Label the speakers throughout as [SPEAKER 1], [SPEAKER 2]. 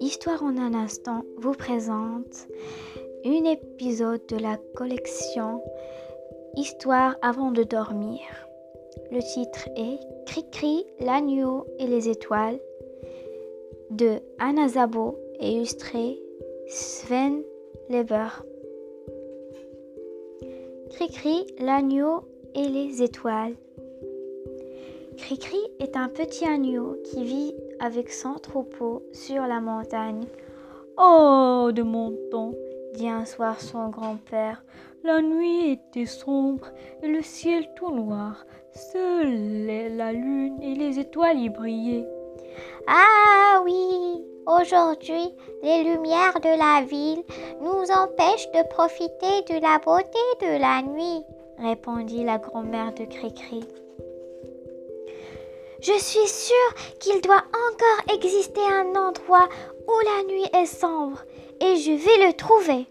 [SPEAKER 1] Histoire en un instant vous présente un épisode de la collection Histoire avant de dormir. Le titre est Cricri, l'agneau et les étoiles de Anna Zabo et illustré Sven Leber. Cricri, l'agneau et les étoiles. Cricri est un petit agneau qui vit avec son troupeau sur la montagne.
[SPEAKER 2] Oh, de mon temps, dit un soir son grand-père. La nuit était sombre et le ciel tout noir. Seule la lune et les étoiles y brillaient.
[SPEAKER 3] Ah oui, aujourd'hui, les lumières de la ville nous empêchent de profiter de la beauté de la nuit, répondit la grand-mère de Cricri. Je suis sûre qu'il doit encore exister un endroit où la nuit est sombre et je vais le trouver,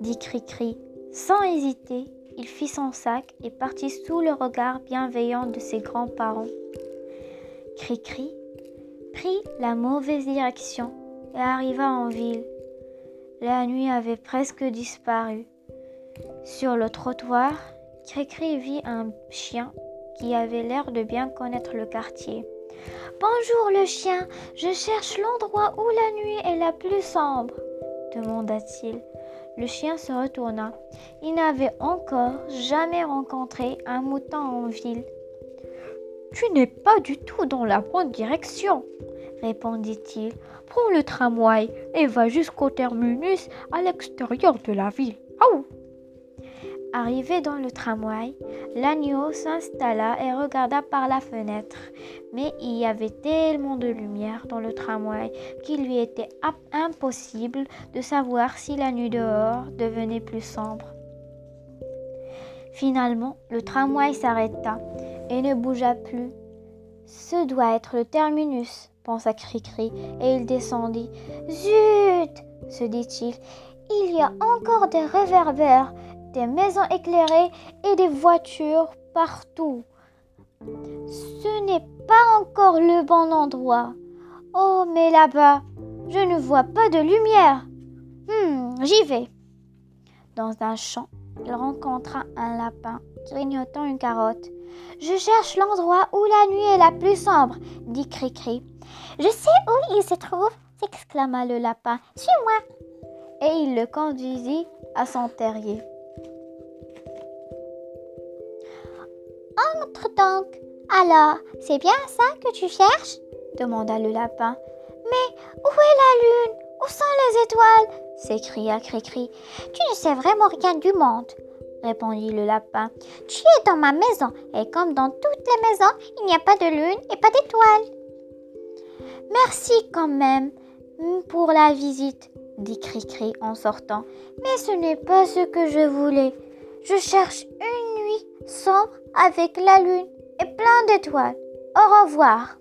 [SPEAKER 3] dit Cricri. Sans hésiter, il fit son sac et partit sous le regard bienveillant de ses grands-parents. Cricri prit la mauvaise direction et arriva en ville. La nuit avait presque disparu. Sur le trottoir, Cricri vit un chien qui avait l'air de bien connaître le quartier. Bonjour le chien, je cherche l'endroit où la nuit est la plus sombre, demanda-t-il. Le chien se retourna. Il n'avait encore jamais rencontré un mouton en ville.
[SPEAKER 2] Tu n'es pas du tout dans la bonne direction, répondit-il. Prends le tramway et va jusqu'au terminus à l'extérieur de la ville.
[SPEAKER 1] Arrivé dans le tramway, l'agneau s'installa et regarda par la fenêtre. Mais il y avait tellement de lumière dans le tramway qu'il lui était impossible de savoir si la nuit dehors devenait plus sombre. Finalement, le tramway s'arrêta et ne bougea plus. Ce doit être le terminus, pensa Cricri, et il descendit. Zut se dit-il, il y a encore des réverbères des maisons éclairées et des voitures partout. Ce n'est pas encore le bon endroit. Oh, mais là-bas, je ne vois pas de lumière. Hmm, j'y vais. Dans un champ, il rencontra un lapin grignotant une carotte. Je cherche l'endroit où la nuit est la plus sombre, dit Cricri. Je sais où il se trouve, s'exclama le lapin. Suis-moi. Et il le conduisit à son terrier. Entre donc. Alors, c'est bien ça que tu cherches? demanda le lapin. Mais où est la lune? Où sont les étoiles? s'écria Cricri. Tu ne sais vraiment rien du monde répondit le lapin. Tu es dans ma maison, et comme dans toutes les maisons, il n'y a pas de lune et pas d'étoiles. Merci quand même pour la visite, dit Cricri en sortant. Mais ce n'est pas ce que je voulais. Je cherche une sombre avec la lune et plein d'étoiles. Au revoir.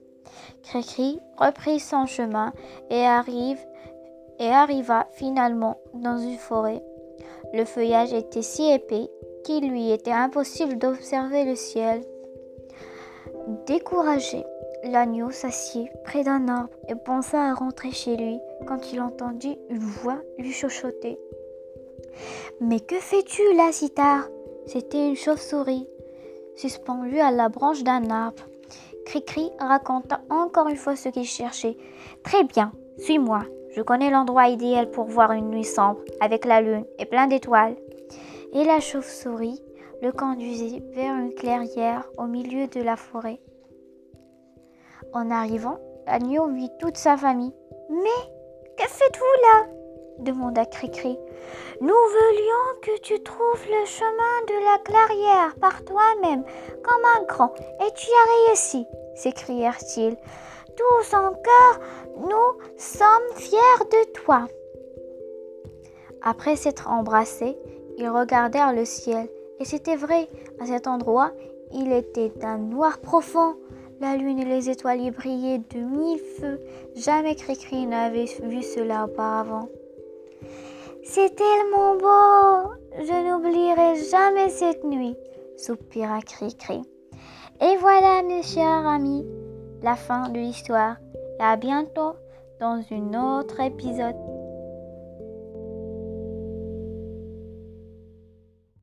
[SPEAKER 1] Cricri reprit son chemin et, arrive, et arriva finalement dans une forêt. Le feuillage était si épais qu'il lui était impossible d'observer le ciel. Découragé, l'agneau s'assit près d'un arbre et pensa à rentrer chez lui quand il entendit une voix lui chuchoter. Mais que fais-tu là si tard C'était une chauve-souris suspendu à la branche d'un arbre. Cricri raconta encore une fois ce qu'il cherchait. Très bien, suis-moi. Je connais l'endroit idéal pour voir une nuit sombre, avec la lune et plein d'étoiles. Et la chauve-souris le conduisit vers une clairière au milieu de la forêt. En arrivant, l'agneau vit toute sa famille. Mais que faites-vous là? Demanda Cricri. Nous voulions que tu trouves le chemin de la clairière par toi-même, comme un grand, et tu as réussi, s'écrièrent-ils. Tous en cœur, nous sommes fiers de toi. Après s'être embrassés, ils regardèrent le ciel, et c'était vrai, à cet endroit, il était d'un noir profond. La lune et les étoiles brillaient de mille feux. Jamais Cricri n'avait vu cela auparavant. C'est tellement beau Je n'oublierai jamais cette nuit, soupira Cricri.
[SPEAKER 3] Et voilà, mes chers amis, la fin de l'histoire. À bientôt dans un autre épisode.